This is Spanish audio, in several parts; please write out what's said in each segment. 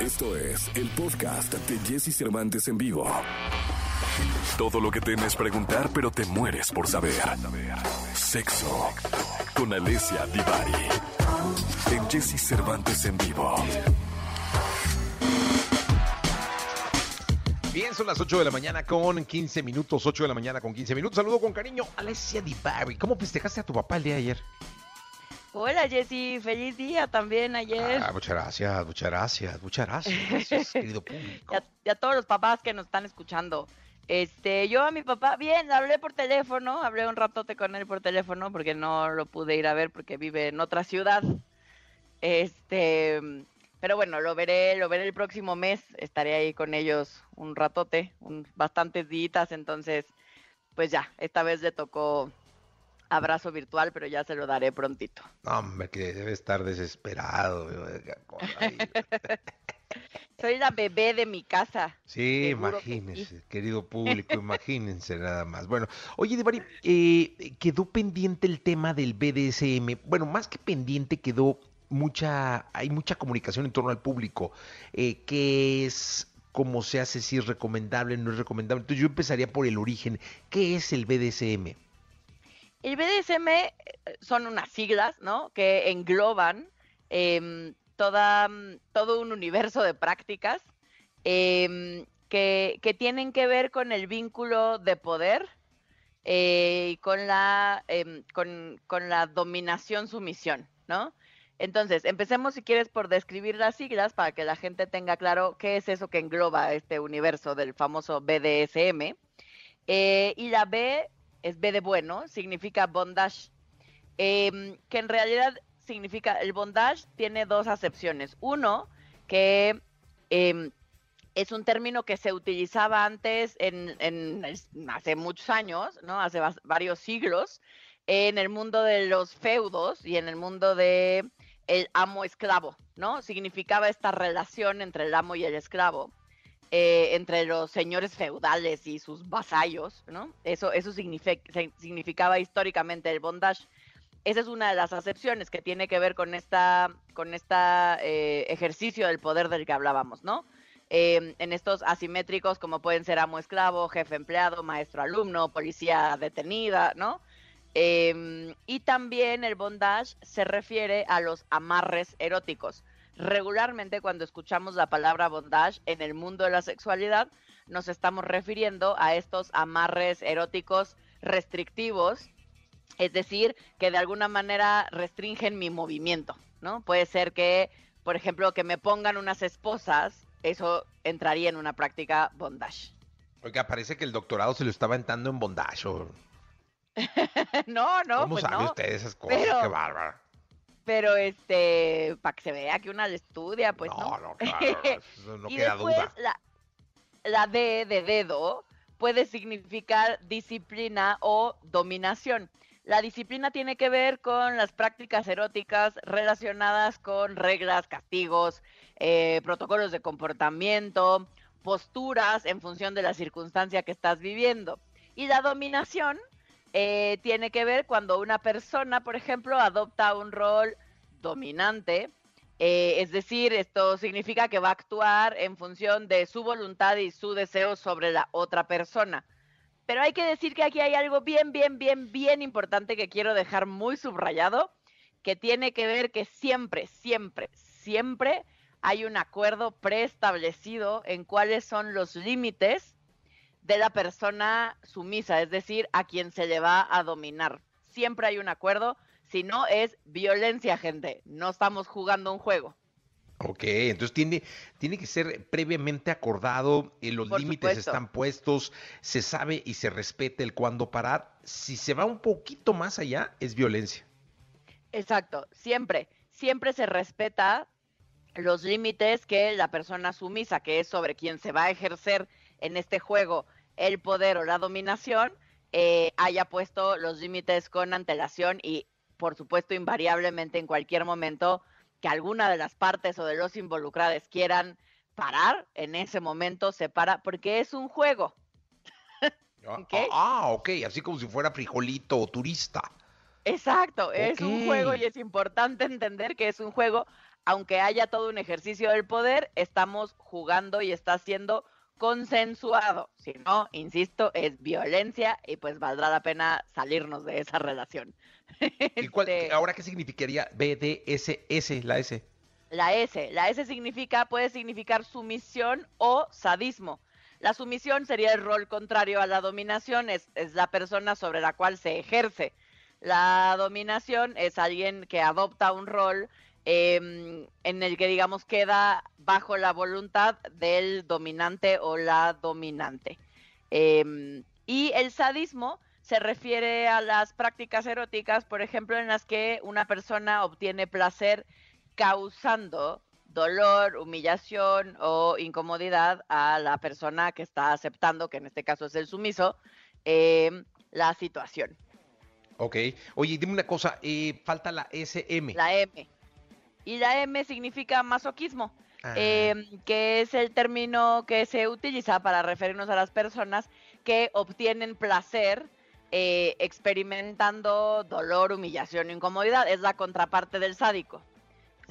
Esto es el podcast de Jesse Cervantes en vivo. Todo lo que temes preguntar, pero te mueres por saber. Sexo con Alessia Divari. En Jesse Cervantes en vivo. Bien, son las 8 de la mañana con 15 minutos, 8 de la mañana con 15 minutos. Saludo con cariño, Alessia Divari. ¿Cómo festejaste a tu papá el día de ayer? Hola Jessy, feliz día también ayer. Ah, muchas gracias, muchas gracias, muchas gracias, querido público. Y a, todos los papás que nos están escuchando. Este, yo a mi papá, bien, hablé por teléfono, hablé un ratote con él por teléfono porque no lo pude ir a ver porque vive en otra ciudad. Este, pero bueno, lo veré, lo veré el próximo mes, estaré ahí con ellos un ratote, un, bastantes días, entonces, pues ya, esta vez le tocó abrazo virtual, pero ya se lo daré prontito. Hombre, que debe estar desesperado. Soy la bebé de mi casa. Sí, imagínense, querido público, imagínense nada más. Bueno, oye, Devari, eh, quedó pendiente el tema del BDSM. Bueno, más que pendiente, quedó mucha, hay mucha comunicación en torno al público. Eh, ¿Qué es? ¿Cómo se hace? Si es recomendable, no es recomendable. Entonces yo empezaría por el origen. ¿Qué es el BDSM? El BDSM eh, son unas siglas, ¿no? Que engloban em, mm, todo un universo de prácticas em, que, tienen que ver con el vínculo de poder eh, y con la, em, dominación-sumisión, ¿no? Entonces, empecemos si quieres por describir las siglas para que la gente tenga claro qué es eso que engloba este universo del famoso BDSM. Eh, y la B es B de bueno, significa bondage, em, que en realidad significa, el bondage tiene dos acepciones. Uno, que em, es un término que se utilizaba antes en, hace muchos años, ¿no? Hace varios siglos, en el mundo de los feudos y en el mundo de el amo esclavo, ¿no? Significaba esta relación entre el amo y el esclavo. Eh, entre los señores feudales y sus vasallos, ¿no? Eso, eso significaba históricamente el bondage. Esa es una de las acepciones que tiene que ver con esta, con esta eh, ejercicio del poder del que hablábamos, ¿no? Em, en estos asimétricos como pueden ser amo esclavo, jefe empleado, maestro alumno, policía detenida, ¿no? Em, y también el bondage se refiere a los amarres eróticos regularmente cuando escuchamos la palabra bondage en el mundo de la sexualidad, nos estamos refiriendo a estos amarres eróticos restrictivos, es decir, que de alguna manera restringen mi movimiento, ¿no? Puede ser que, por ejemplo, que me pongan unas esposas, eso entraría en una práctica bondage. Oiga, parece que el doctorado se lo estaba entrando en bondage. no, no. ¿Cómo pues sabe usted esas cosas? Qué bárbara pero este, para que se vea que una le estudia, pues no. No, claro, no y queda después, duda. La, la D de dedo puede significar disciplina o dominación. La disciplina tiene que ver con las prácticas eróticas relacionadas con reglas, castigos, eh, protocolos de comportamiento, posturas en función de la circunstancia que estás viviendo. Y la dominación eh, tiene que ver cuando una persona, por ejemplo, adopta un rol dominante, eh, es decir, esto significa que va a actuar en función de su voluntad y su deseo sobre la otra persona. Pero hay que decir que aquí hay algo bien, bien, bien, bien importante que quiero dejar muy subrayado, que tiene que ver que siempre, siempre, siempre hay un acuerdo preestablecido en cuáles son los límites de la persona sumisa, es decir, a quien se le va a dominar. Siempre hay un acuerdo, si no es violencia, gente. No estamos jugando un juego. Ok, entonces tiene, tiene que ser previamente acordado, y los límites están puestos, se sabe y se respeta el cuándo parar. Si se va un poquito más allá, es violencia. Exacto, siempre, siempre se respeta los límites que la persona sumisa, que es sobre quien se va a ejercer en este juego el poder o la dominación, eh, haya puesto los límites con antelación y, por supuesto, invariablemente en cualquier momento que alguna de las partes o de los involucrados quieran parar, en ese momento se para, porque es un juego. Ah, ah, ok, así como si fuera frijolito o turista. Exacto, es un juego y es importante entender que es un juego, aunque haya todo un ejercicio del poder, estamos jugando y está siendo consensuado. Si no, insisto, es violencia y pues valdrá la pena salirnos de esa relación. ¿Y cuál, este ahora qué significaría BDSS, la S? La S, la S significa, puede significar sumisión o sadismo. La sumisión sería el rol contrario a la dominación, es, es la persona sobre la cual se ejerce. La dominación es alguien que adopta un rol Em, en el que, digamos, queda bajo la voluntad del dominante o la dominante. Em, y el sadismo se refiere a las prácticas eróticas, por ejemplo, en las que una persona obtiene placer causando dolor, humillación o incomodidad a la persona que está aceptando, que en este caso es el sumiso, em, la situación. Ok. Oye, dime una cosa, eh, falta la SM. La M y la M significa masoquismo, ah. em, que es el término que se utiliza para referirnos a las personas que obtienen placer eh, experimentando dolor, humillación, incomodidad. Es la contraparte del sádico.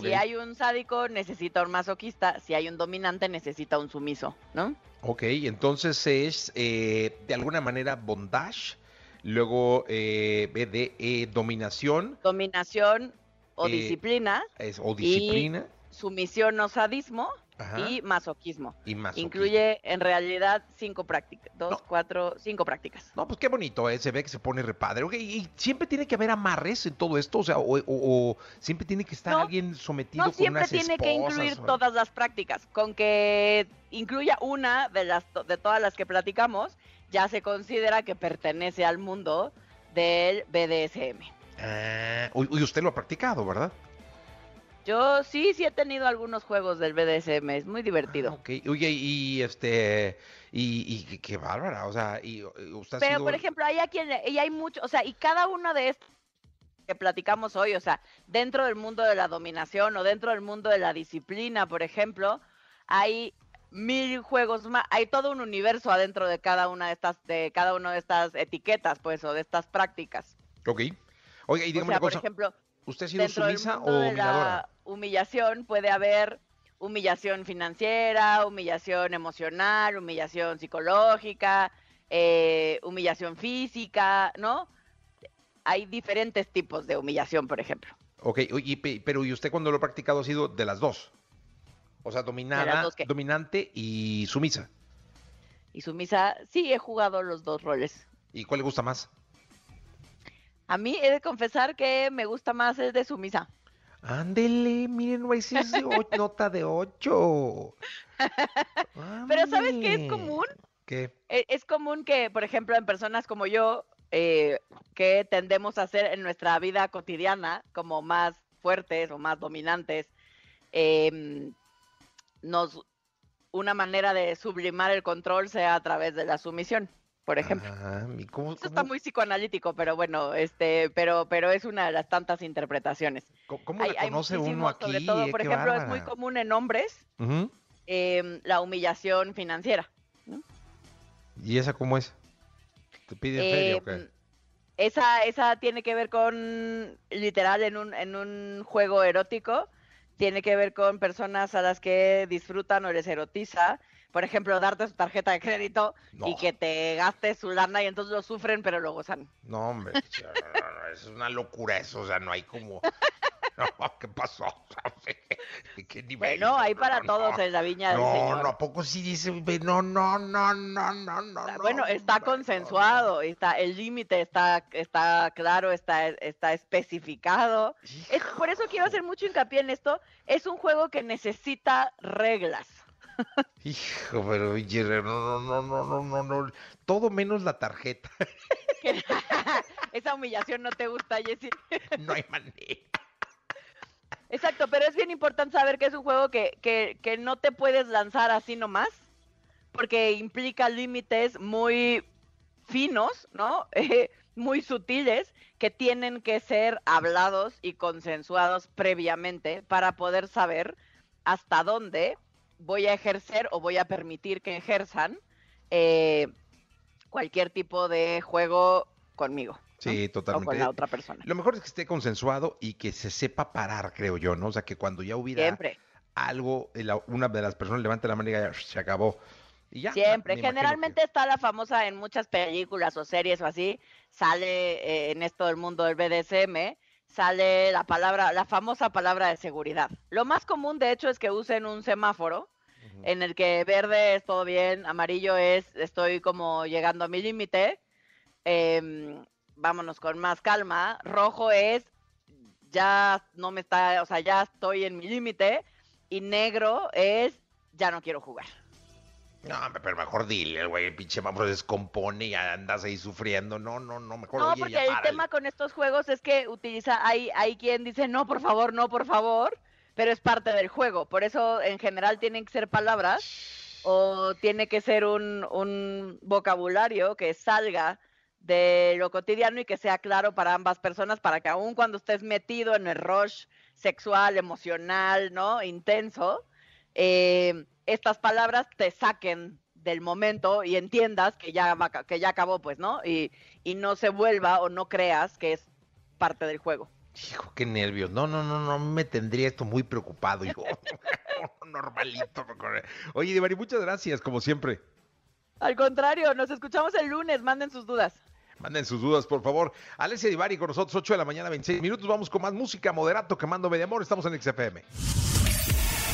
Si hay un sádico, necesita un masoquista. Si hay un dominante, necesita un sumiso, ¿no? Ok, entonces es eh, de alguna manera bondage, luego eh, de dominación. Dominación, o disciplina. Es, o disciplina. sumisión o sadismo. y masoquismo. Incluye en realidad cinco prácticas, dos, cuatro, cinco prácticas. No, pues qué bonito, ¿eh? se ve que se pone repadre. y siempre tiene que haber amarres en todo esto, o sea, o, siempre tiene que estar alguien sometido no, con unas siempre tiene que incluir todas las prácticas, con que incluya una de las de todas las que platicamos, ya se considera que pertenece al mundo del BDSM. Ah, y usted lo ha practicado, ¿verdad? Yo sí, sí he tenido algunos juegos del BDSM, es muy divertido. Ah, ok, oye, y este, y, qué bárbara, o sea, y, usted Pero, por ejemplo, hay a quien, y hay mucho, o sea, y cada uno de estos que platicamos hoy, o sea, dentro del mundo de la dominación o dentro del mundo de la disciplina, por ejemplo, hay mil juegos más, hay todo un universo adentro de cada una de estas, de cada una de estas etiquetas, pues, o de estas prácticas. Ok. Oiga, y dígame una cosa. Por ejemplo, ¿usted ha sido sumisa o dominadora? humillación puede haber humillación financiera, humillación emocional, humillación psicológica, eh, humillación física, ¿no? Hay diferentes tipos de humillación, por ejemplo. Ok, pero ¿y usted cuando lo ha practicado ha sido de las dos? O sea, dominada, dominante y sumisa. Y sumisa, sí, he jugado los dos roles. ¿Y cuál le gusta más? A mí he de confesar que me gusta más el de sumisa. Ándele, miren, no es nota de 8. Pero ¿sabes qué es común? ¿Qué? E, es, común que, por ejemplo, en personas como yo, eh, que tendemos a ser en nuestra vida cotidiana como más fuertes o más dominantes, em, nos una manera de sublimar el control sea a través de la sumisión por ejemplo. Ah, Eso está muy psicoanalítico, pero bueno, este, pero, pero es una de las tantas interpretaciones. ¿Cómo, la conoce uno aquí? Sobre todo, por ejemplo, es muy común en hombres em, la humillación financiera. ¿Y esa cómo es? ¿Te pide feria o qué? Em, esa, esa tiene que ver con, literal, en un, en un juego erótico, tiene que ver con personas a las que disfrutan o les erotiza por ejemplo, darte su tarjeta de crédito y que te gastes su lana y entonces lo sufren, pero lo gozan. No, hombre, es una locura eso, o sea, no hay como... ¿qué pasó? ¿Qué nivel? Bueno, hay para todos en la viña del Señor. No, no, ¿a poco sí dice? No, no, no, no, no, no. Bueno, está consensuado, está, el límite está, está claro, está, está especificado. Es, por eso quiero hacer mucho hincapié en esto. Es un juego que necesita reglas. Hijo, pero no, no, no, no, no, no, todo menos la tarjeta. Esa humillación no te gusta, Jessy. no hay manera. Exacto, pero es bien importante saber que es un juego que, que, que no te puedes lanzar así nomás, porque implica límites muy finos, ¿no? muy sutiles, que tienen que ser hablados y consensuados previamente para poder saber hasta dónde voy a ejercer o voy a permitir que ejerzan eh, cualquier tipo de juego conmigo. Sí, totalmente. O con la otra persona. Lo mejor es que esté consensuado y que se sepa parar, creo yo, ¿no? O sea, que cuando ya hubiera Siempre. algo, una de las personas levante la mano y diga, se acabó. Y ya, Siempre. Generalmente que- está la famosa en muchas películas o series o así, sale eh, en esto del mundo del BDSM, sale la palabra, la famosa palabra de seguridad. Lo más común, de hecho, es que usen un semáforo en el que verde es todo bien, amarillo es estoy como llegando a mi límite, em, vámonos con más calma, rojo es ya no me está, o sea, ya estoy en mi límite, y negro es ya no quiero jugar. No, pero mejor dile, el güey, el pinche vamos se descompone y andas ahí sufriendo. No, no, no, mejor No, oye, porque ya el párale. tema con estos juegos es que utiliza, hay, hay quien dice no, por favor, no, por favor, pero es parte del juego. Por eso, en general, tienen que ser palabras o tiene que ser un, un vocabulario que salga de lo cotidiano y que sea claro para ambas personas, para que aun cuando estés metido en el rush sexual, emocional, ¿no? Intenso, eh, estas palabras te saquen del momento y entiendas que ya, que ya acabó, pues, ¿no? Y, y no se vuelva o no creas que es parte del juego. Hijo, qué nervios. No, no, no, no, me tendría esto muy preocupado, hijo. Normalito. Oye, Divari, muchas gracias, como siempre. Al contrario, nos escuchamos el lunes, manden sus dudas. Manden sus dudas, por favor. Alessia Divari con nosotros, 8 de la mañana, 26 minutos. Vamos con más música, moderato, quemando media amor. Estamos en XFM.